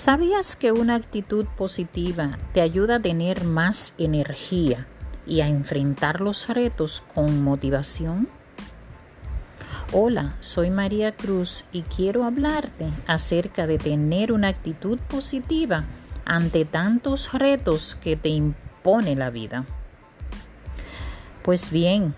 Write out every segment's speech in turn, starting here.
¿Sabías que una actitud positiva te ayuda a tener más energía y a enfrentar los retos con motivación? Hola, soy María Cruz y quiero hablarte acerca de tener una actitud positiva ante tantos retos que te impone la vida. Pues bien,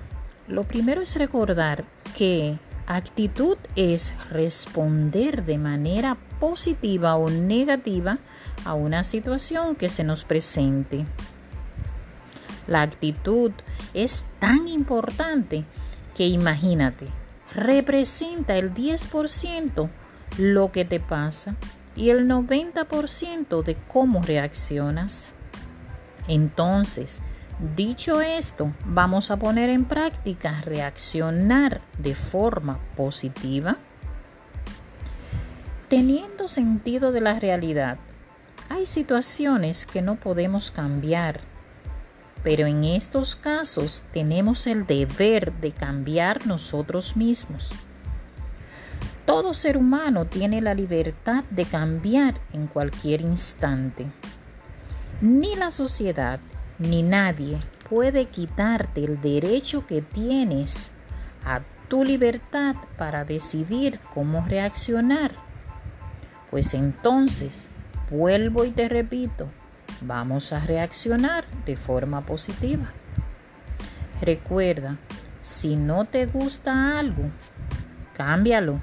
lo primero es recordar que actitud es responder de manera positiva o negativa a una situación que se nos presente. La actitud es tan importante que imagínate, representa el 10% lo que te pasa y el 90% de cómo reaccionas. Entonces, dicho esto, vamos a poner en práctica reaccionar de forma positiva Teniendo sentido de la realidad, hay situaciones que no podemos cambiar, pero en estos casos tenemos el deber de cambiar nosotros mismos. Todo ser humano tiene la libertad de cambiar en cualquier instante. Ni la sociedad ni nadie puede quitarte el derecho que tienes a tu libertad para decidir cómo reaccionar pues entonces, vuelvo y te repito, vamos a reaccionar de forma positiva. Recuerda, si no te gusta algo, cámbialo